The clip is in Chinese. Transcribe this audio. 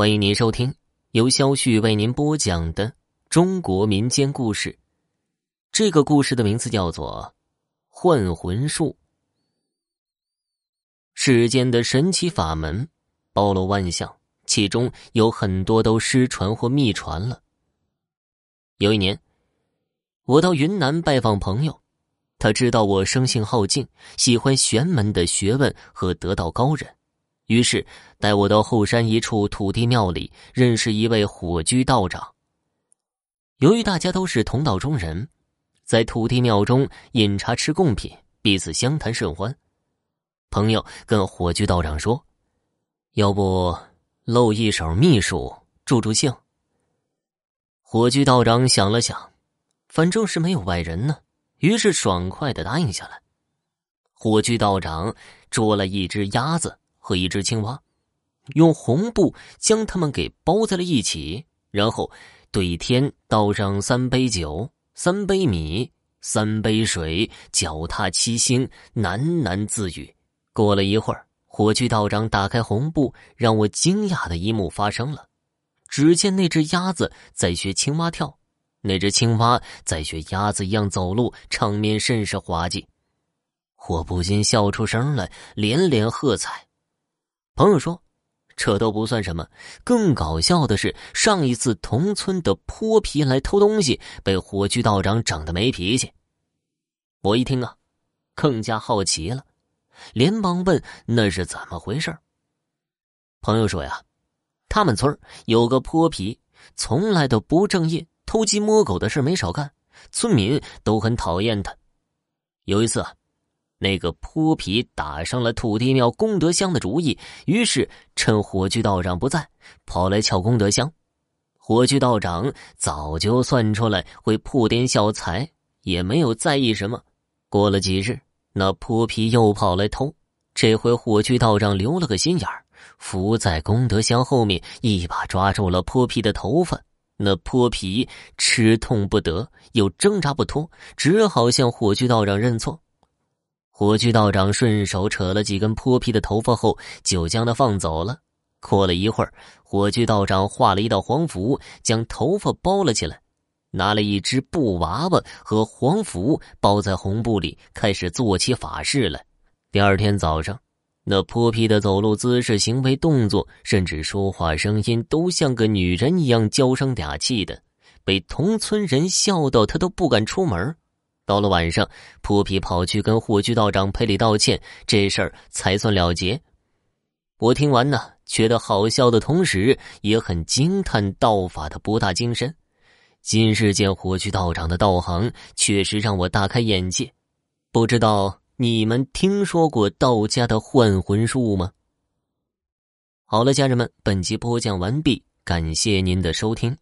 欢迎您收听由肖旭为您播讲的中国民间故事。这个故事的名字叫做《换魂术》。世间的神奇法门包罗万象，其中有很多都失传或秘传了。有一年，我到云南拜访朋友，他知道我生性好静，喜欢玄门的学问和得道高人。于是带我到后山一处土地庙里认识一位火居道长。由于大家都是同道中人，在土地庙中饮茶吃贡品，彼此相谈甚欢。朋友跟火居道长说：“要不露一手秘术助助兴？”火居道长想了想，反正是没有外人呢，于是爽快的答应下来。火居道长捉了一只鸭子。和一只青蛙，用红布将它们给包在了一起，然后对天倒上三杯酒、三杯米、三杯水，脚踏七星，喃喃自语。过了一会儿，火炬道长打开红布，让我惊讶的一幕发生了：只见那只鸭子在学青蛙跳，那只青蛙在学鸭子一样走路，场面甚是滑稽。我不禁笑出声来，连连喝彩。朋友说：“这都不算什么，更搞笑的是，上一次同村的泼皮来偷东西，被火炬道长整的没脾气。”我一听啊，更加好奇了，连忙问：“那是怎么回事？”朋友说：“呀，他们村有个泼皮，从来都不正业，偷鸡摸狗的事没少干，村民都很讨厌他。有一次啊。”那个泼皮打上了土地庙功德箱的主意，于是趁火炬道长不在，跑来撬功德箱。火炬道长早就算出来会破点小财，也没有在意什么。过了几日，那泼皮又跑来偷，这回火炬道长留了个心眼儿，伏在功德箱后面，一把抓住了泼皮的头发。那泼皮吃痛不得，又挣扎不脱，只好向火炬道长认错。火炬道长顺手扯了几根泼皮的头发后，就将他放走了。过了一会儿，火炬道长画了一道黄符，将头发包了起来，拿了一只布娃娃和黄符包在红布里，开始做起法事来。第二天早上，那泼皮的走路姿势、行为动作，甚至说话声音，都像个女人一样娇声嗲气的，被同村人笑到他都不敢出门。到了晚上，泼皮跑去跟火炬道长赔礼道歉，这事儿才算了结。我听完呢，觉得好笑的同时，也很惊叹道法的博大精深。今日见火炬道长的道行，确实让我大开眼界。不知道你们听说过道家的换魂术吗？好了，家人们，本集播讲完毕，感谢您的收听。